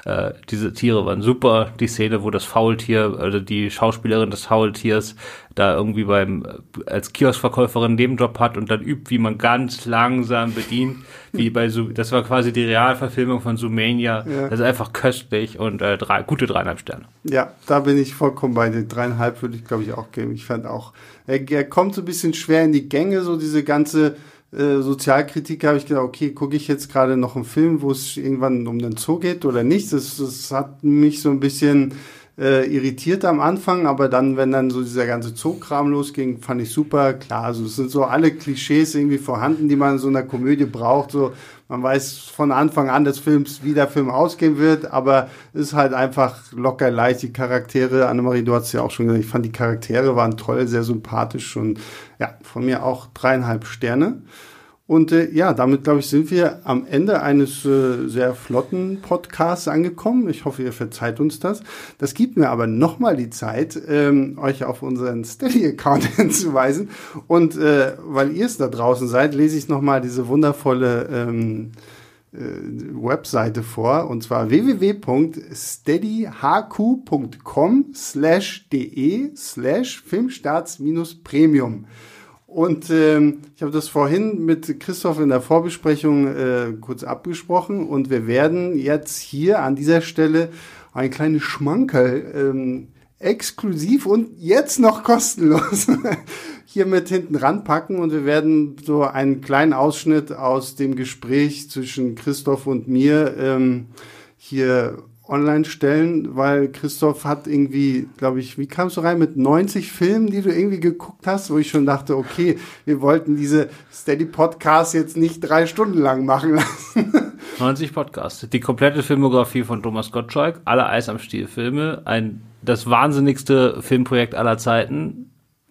Äh, diese Tiere waren super. Die Szene, wo das Faultier, also die Schauspielerin des Faultiers, da irgendwie beim als Kioskverkäuferin einen Nebenjob hat und dann übt, wie man ganz langsam bedient, wie bei so, das war quasi die Realverfilmung von Zoomania. Ja. Das ist einfach köstlich und äh, drei, gute dreieinhalb Sterne. Ja, da bin ich vollkommen bei dir. Dreieinhalb würde ich, glaube ich, auch geben. Ich fand auch, er, er kommt so ein bisschen schwer in die Gänge, so diese ganze äh, Sozialkritik, habe ich gedacht, okay, gucke ich jetzt gerade noch einen Film, wo es irgendwann um den Zoo geht oder nicht? Das, das hat mich so ein bisschen äh, irritiert am Anfang, aber dann, wenn dann so dieser ganze Zookram losging, fand ich super. Klar, also es sind so alle Klischees irgendwie vorhanden, die man in so einer Komödie braucht. So, man weiß von Anfang an des Films, wie der Film ausgehen wird, aber es ist halt einfach locker leicht. Die Charaktere, Annemarie, du hast ja auch schon gesagt, ich fand die Charaktere waren toll, sehr sympathisch und ja, von mir auch dreieinhalb Sterne. Und äh, ja, damit glaube ich, sind wir am Ende eines äh, sehr flotten Podcasts angekommen. Ich hoffe, ihr verzeiht uns das. Das gibt mir aber nochmal die Zeit, ähm, euch auf unseren Steady-Account hinzuweisen. Und äh, weil ihr es da draußen seid, lese ich nochmal diese wundervolle ähm, äh, Webseite vor. Und zwar www.steadyhq.com slash de slash filmstarts minus premium. Und ähm, ich habe das vorhin mit Christoph in der Vorbesprechung äh, kurz abgesprochen. Und wir werden jetzt hier an dieser Stelle ein kleines Schmankerl ähm, exklusiv und jetzt noch kostenlos hier mit hinten ranpacken. Und wir werden so einen kleinen Ausschnitt aus dem Gespräch zwischen Christoph und mir ähm, hier online stellen, weil Christoph hat irgendwie, glaube ich, wie kamst du rein mit 90 Filmen, die du irgendwie geguckt hast, wo ich schon dachte, okay, wir wollten diese Steady Podcast jetzt nicht drei Stunden lang machen lassen. 90 Podcasts, die komplette Filmografie von Thomas Gottschalk, alle Eis am Stiel Filme, ein das wahnsinnigste Filmprojekt aller Zeiten,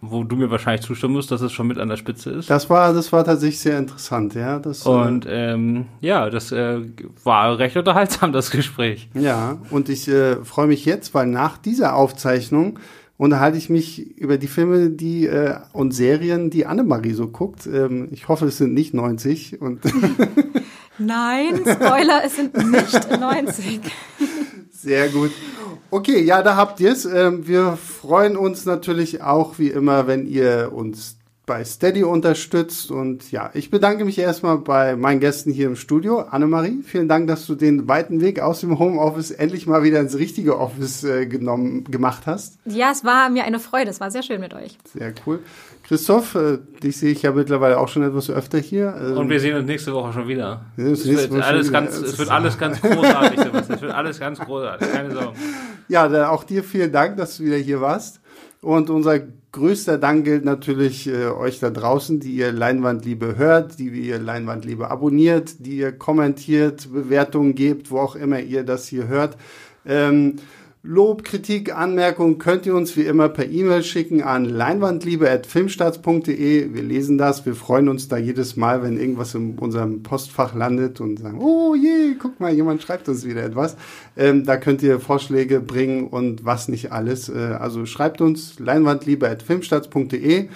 wo du mir wahrscheinlich zustimmen musst, dass es schon mit an der Spitze ist. Das war, das war tatsächlich sehr interessant, ja. Das, äh, und ähm, ja, das äh, war recht unterhaltsam, das Gespräch. Ja, und ich äh, freue mich jetzt, weil nach dieser Aufzeichnung unterhalte ich mich über die Filme, die äh, und Serien, die Annemarie so guckt. Ähm, ich hoffe, es sind nicht 90 und Nein, Spoiler, es sind nicht 90. Sehr gut. Okay, ja, da habt ihr es. Ähm, wir freuen uns natürlich auch wie immer, wenn ihr uns bei Steady unterstützt. Und ja, ich bedanke mich erstmal bei meinen Gästen hier im Studio. Annemarie, vielen Dank, dass du den weiten Weg aus dem Homeoffice endlich mal wieder ins richtige Office äh, genommen, gemacht hast. Ja, es war mir eine Freude. Es war sehr schön mit euch. Sehr cool. Christoph, äh, dich sehe ich ja mittlerweile auch schon etwas öfter hier. Ähm, Und wir sehen uns nächste Woche schon wieder. Es wird, alles ganz, es wird alles ganz großartig, Es wird alles ganz großartig, keine Sorgen. Ja, da, auch dir vielen Dank, dass du wieder hier warst. Und unser größter Dank gilt natürlich äh, euch da draußen, die ihr Leinwandliebe hört, die ihr Leinwandliebe abonniert, die ihr kommentiert, Bewertungen gebt, wo auch immer ihr das hier hört. Ähm, Lob, Kritik, Anmerkungen könnt ihr uns wie immer per E-Mail schicken an leinwandliebe.filmstarts.de. Wir lesen das. Wir freuen uns da jedes Mal, wenn irgendwas in unserem Postfach landet und sagen, oh je, guck mal, jemand schreibt uns wieder etwas. Ähm, da könnt ihr Vorschläge bringen und was nicht alles. Äh, also schreibt uns leinwandliebe.filmstarts.de.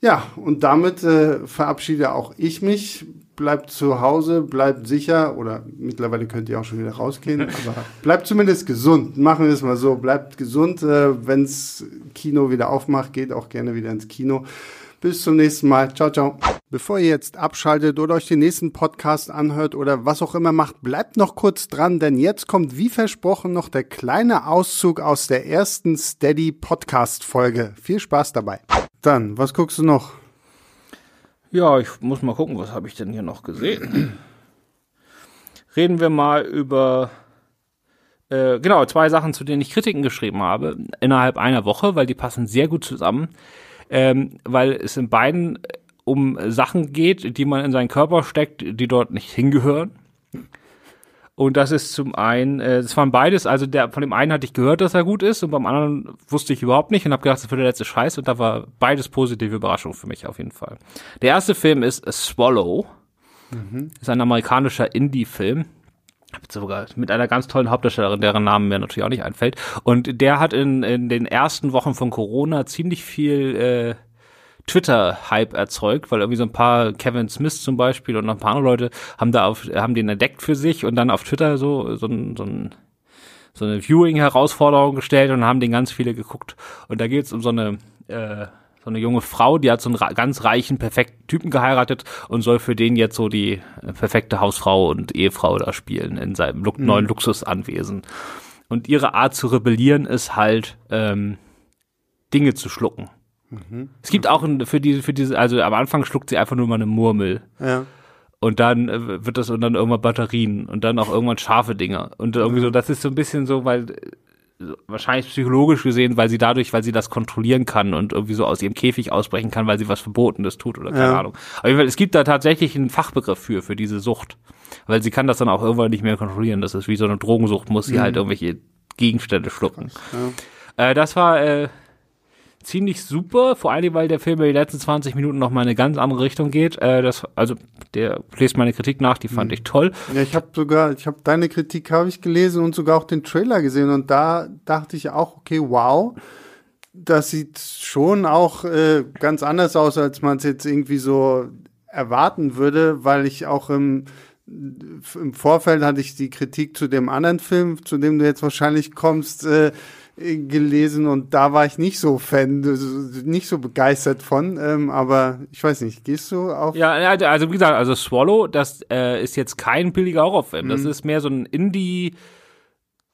Ja, und damit äh, verabschiede auch ich mich bleibt zu Hause, bleibt sicher oder mittlerweile könnt ihr auch schon wieder rausgehen, aber bleibt zumindest gesund. Machen wir es mal so, bleibt gesund. Äh, Wenns Kino wieder aufmacht, geht auch gerne wieder ins Kino. Bis zum nächsten Mal. Ciao, ciao. Bevor ihr jetzt abschaltet oder euch den nächsten Podcast anhört oder was auch immer macht, bleibt noch kurz dran, denn jetzt kommt wie versprochen noch der kleine Auszug aus der ersten Steady Podcast Folge. Viel Spaß dabei. Dann, was guckst du noch? Ja, ich muss mal gucken, was habe ich denn hier noch gesehen. Reden wir mal über äh, genau zwei Sachen, zu denen ich Kritiken geschrieben habe innerhalb einer Woche, weil die passen sehr gut zusammen, ähm, weil es in beiden um Sachen geht, die man in seinen Körper steckt, die dort nicht hingehören. Und das ist zum einen, äh, das waren beides, also der von dem einen hatte ich gehört, dass er gut ist und beim anderen wusste ich überhaupt nicht und habe gedacht, das wird der letzte Scheiß und da war beides positive Überraschungen für mich auf jeden Fall. Der erste Film ist A Swallow. Mhm. Ist ein amerikanischer Indie-Film sogar mit einer ganz tollen Hauptdarstellerin, deren Namen mir natürlich auch nicht einfällt. Und der hat in, in den ersten Wochen von Corona ziemlich viel äh, Twitter-Hype erzeugt, weil irgendwie so ein paar Kevin Smith zum Beispiel und noch ein paar andere Leute haben da auf, haben den entdeckt für sich und dann auf Twitter so, so ein, so ein so eine Viewing-Herausforderung gestellt und haben den ganz viele geguckt. Und da geht es um so eine äh, so eine junge Frau, die hat so einen ganz reichen, perfekten Typen geheiratet und soll für den jetzt so die äh, perfekte Hausfrau und Ehefrau da spielen in seinem mhm. neuen Luxusanwesen. Und ihre Art zu rebellieren ist halt ähm, Dinge zu schlucken. Mhm. Es gibt auch für diese, für diese, also am Anfang schluckt sie einfach nur mal eine Murmel. Ja. Und dann äh, wird das und dann irgendwann Batterien und dann auch irgendwann scharfe Dinger. Und irgendwie so, das ist so ein bisschen so, weil wahrscheinlich psychologisch gesehen, weil sie dadurch, weil sie das kontrollieren kann und irgendwie so aus ihrem Käfig ausbrechen kann, weil sie was Verbotenes tut oder keine ja. Ahnung. Auf jeden Fall, es gibt da tatsächlich einen Fachbegriff für, für diese Sucht. Weil sie kann das dann auch irgendwann nicht mehr kontrollieren. Das ist wie so eine Drogensucht, muss sie mhm. halt irgendwelche Gegenstände schlucken. Ja. Äh, das war äh, ziemlich super, vor allem weil der Film in den letzten 20 Minuten noch mal eine ganz andere Richtung geht. Äh, das, also der lest meine Kritik nach, die fand mhm. ich toll. Ja, ich habe sogar, ich habe deine Kritik habe ich gelesen und sogar auch den Trailer gesehen und da dachte ich auch, okay, wow, das sieht schon auch äh, ganz anders aus, als man es jetzt irgendwie so erwarten würde, weil ich auch im im Vorfeld hatte ich die Kritik zu dem anderen Film, zu dem du jetzt wahrscheinlich kommst, äh, äh, gelesen und da war ich nicht so Fan, nicht so begeistert von, ähm, aber ich weiß nicht, gehst du auf? Ja, also wie gesagt, also Swallow, das äh, ist jetzt kein billiger Horrorfilm, mhm. das ist mehr so ein Indie-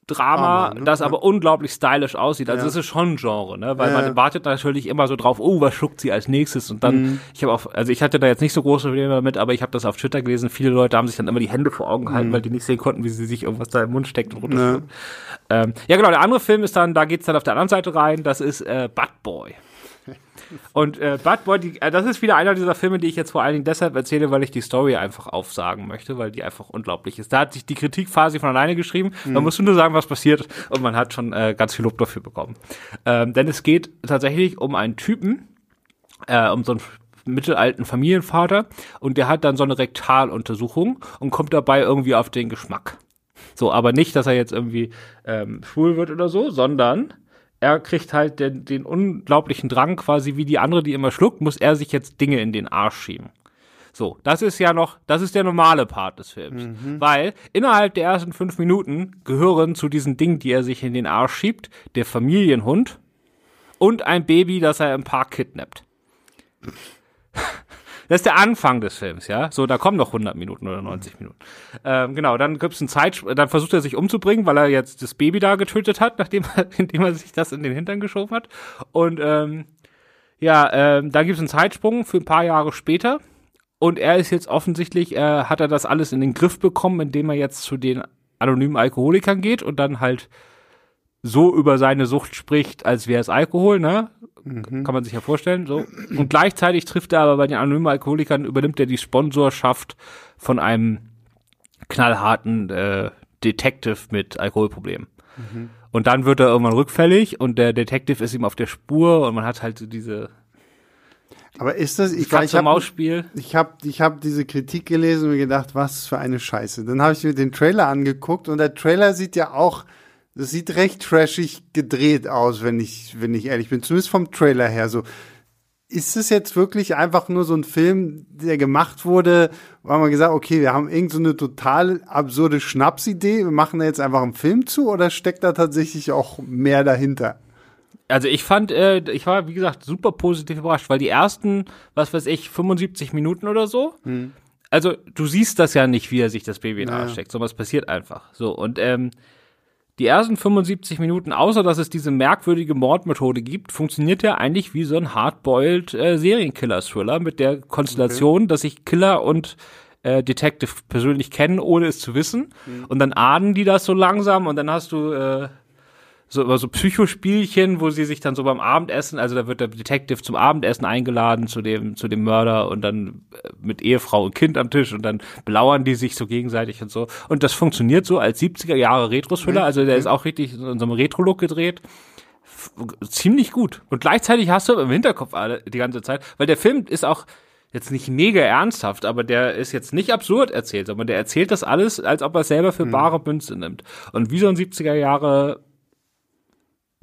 Drama, Drama ne? das aber unglaublich stylisch aussieht. Also ja. das ist schon ein Genre, ne? Weil ja. man wartet natürlich immer so drauf, oh, was schuckt sie als nächstes? Und dann, mhm. ich habe auch, also ich hatte da jetzt nicht so große Probleme damit, aber ich habe das auf Twitter gelesen. Viele Leute haben sich dann immer die Hände vor Augen gehalten, mhm. weil die nicht sehen konnten, wie sie sich irgendwas da im Mund steckt und. Ja. Ähm, ja, genau. Der andere Film ist dann, da geht's dann auf der anderen Seite rein. Das ist äh, Bad Boy. Und äh, Bad Boy, die, äh, das ist wieder einer dieser Filme, die ich jetzt vor allen Dingen deshalb erzähle, weil ich die Story einfach aufsagen möchte, weil die einfach unglaublich ist. Da hat sich die Kritik quasi von alleine geschrieben. Mhm. Man muss nur sagen, was passiert und man hat schon äh, ganz viel Lob dafür bekommen. Ähm, denn es geht tatsächlich um einen Typen, äh, um so einen mittelalten Familienvater und der hat dann so eine Rektaluntersuchung und kommt dabei irgendwie auf den Geschmack. So, aber nicht, dass er jetzt irgendwie ähm, schwul wird oder so, sondern er kriegt halt den, den unglaublichen Drang, quasi wie die andere, die immer schluckt, muss er sich jetzt Dinge in den Arsch schieben. So, das ist ja noch, das ist der normale Part des Films. Mhm. Weil innerhalb der ersten fünf Minuten gehören zu diesen Dingen, die er sich in den Arsch schiebt, der Familienhund und ein Baby, das er im Park kidnappt. Das ist der Anfang des Films, ja. So, da kommen noch 100 Minuten oder 90 Minuten. Ähm, genau, dann gibt's einen Zeit, dann versucht er sich umzubringen, weil er jetzt das Baby da getötet hat, nachdem er, indem er sich das in den Hintern geschoben hat. Und ähm, ja, ähm, da gibt's einen Zeitsprung für ein paar Jahre später. Und er ist jetzt offensichtlich, äh, hat er das alles in den Griff bekommen, indem er jetzt zu den anonymen Alkoholikern geht und dann halt so über seine Sucht spricht, als wäre es Alkohol, ne? Mhm. Kann man sich ja vorstellen. So. Und gleichzeitig trifft er aber bei den anonymen Alkoholikern, übernimmt er die Sponsorschaft von einem knallharten äh, Detective mit Alkoholproblemen. Mhm. Und dann wird er irgendwann rückfällig und der Detective ist ihm auf der Spur und man hat halt so diese aber ist das, ich, ich habe ich habe ich hab diese Kritik gelesen und mir gedacht, was für eine Scheiße. Dann habe ich mir den Trailer angeguckt und der Trailer sieht ja auch das sieht recht trashig gedreht aus, wenn ich, wenn ich ehrlich bin. Zumindest vom Trailer her so. Ist es jetzt wirklich einfach nur so ein Film, der gemacht wurde, wo man gesagt, okay, wir haben irgend so eine total absurde Schnapsidee, wir machen da jetzt einfach einen Film zu oder steckt da tatsächlich auch mehr dahinter? Also ich fand, äh, ich war, wie gesagt, super positiv überrascht, weil die ersten, was weiß ich, 75 Minuten oder so, hm. also du siehst das ja nicht, wie er sich das Baby in den Arsch steckt, sondern es passiert einfach. So, und ähm, die ersten 75 Minuten, außer dass es diese merkwürdige Mordmethode gibt, funktioniert ja eigentlich wie so ein hardboiled äh, Serienkiller-Thriller mit der Konstellation, okay. dass sich Killer und äh, Detective persönlich kennen, ohne es zu wissen. Mhm. Und dann ahnen die das so langsam und dann hast du äh, so über so Psychospielchen, wo sie sich dann so beim Abendessen, also da wird der Detective zum Abendessen eingeladen zu dem zu dem Mörder und dann äh, mit Ehefrau und Kind am Tisch und dann belauern die sich so gegenseitig und so und das funktioniert so als 70er Jahre Retro-Thriller, also der ist auch richtig in so einem Retro-Look gedreht ziemlich gut. Und gleichzeitig hast du im Hinterkopf alle die ganze Zeit, weil der Film ist auch jetzt nicht mega ernsthaft, aber der ist jetzt nicht absurd erzählt, sondern der erzählt das alles, als ob er es selber für hm. bare Münze nimmt. Und wie so ein 70er Jahre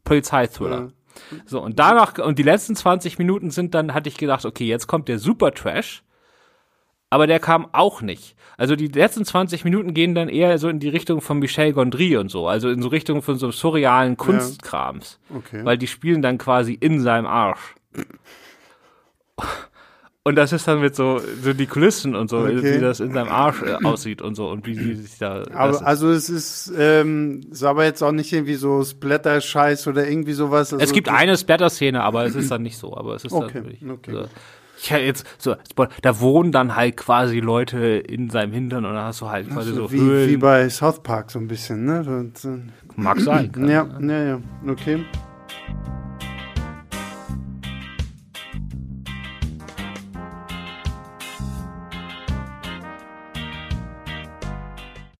Polizeithriller. Mhm. So, und danach, und die letzten 20 Minuten sind dann, hatte ich gedacht, okay, jetzt kommt der Super Trash. Aber der kam auch nicht. Also die letzten 20 Minuten gehen dann eher so in die Richtung von Michel Gondry und so, also in so Richtung von so surrealen Kunstkrams. Ja. Okay. Weil die spielen dann quasi in seinem Arsch. Und das ist dann mit so, so die Kulissen und so, okay. wie das in seinem Arsch äh, aussieht und so und wie die sich da. Aber, also es ist, ähm, ist aber jetzt auch nicht irgendwie so Splatter-Scheiß oder irgendwie sowas. Also es gibt eine Splatter-Szene, aber es ist dann nicht so. Aber es ist okay. dann wirklich. Okay. So. Ich jetzt so, da wohnen dann halt quasi Leute in seinem Hintern und da hast du halt quasi also so wie, Höhlen. wie bei South Park so ein bisschen, ne? Mag sein. ja, ja, ja, okay.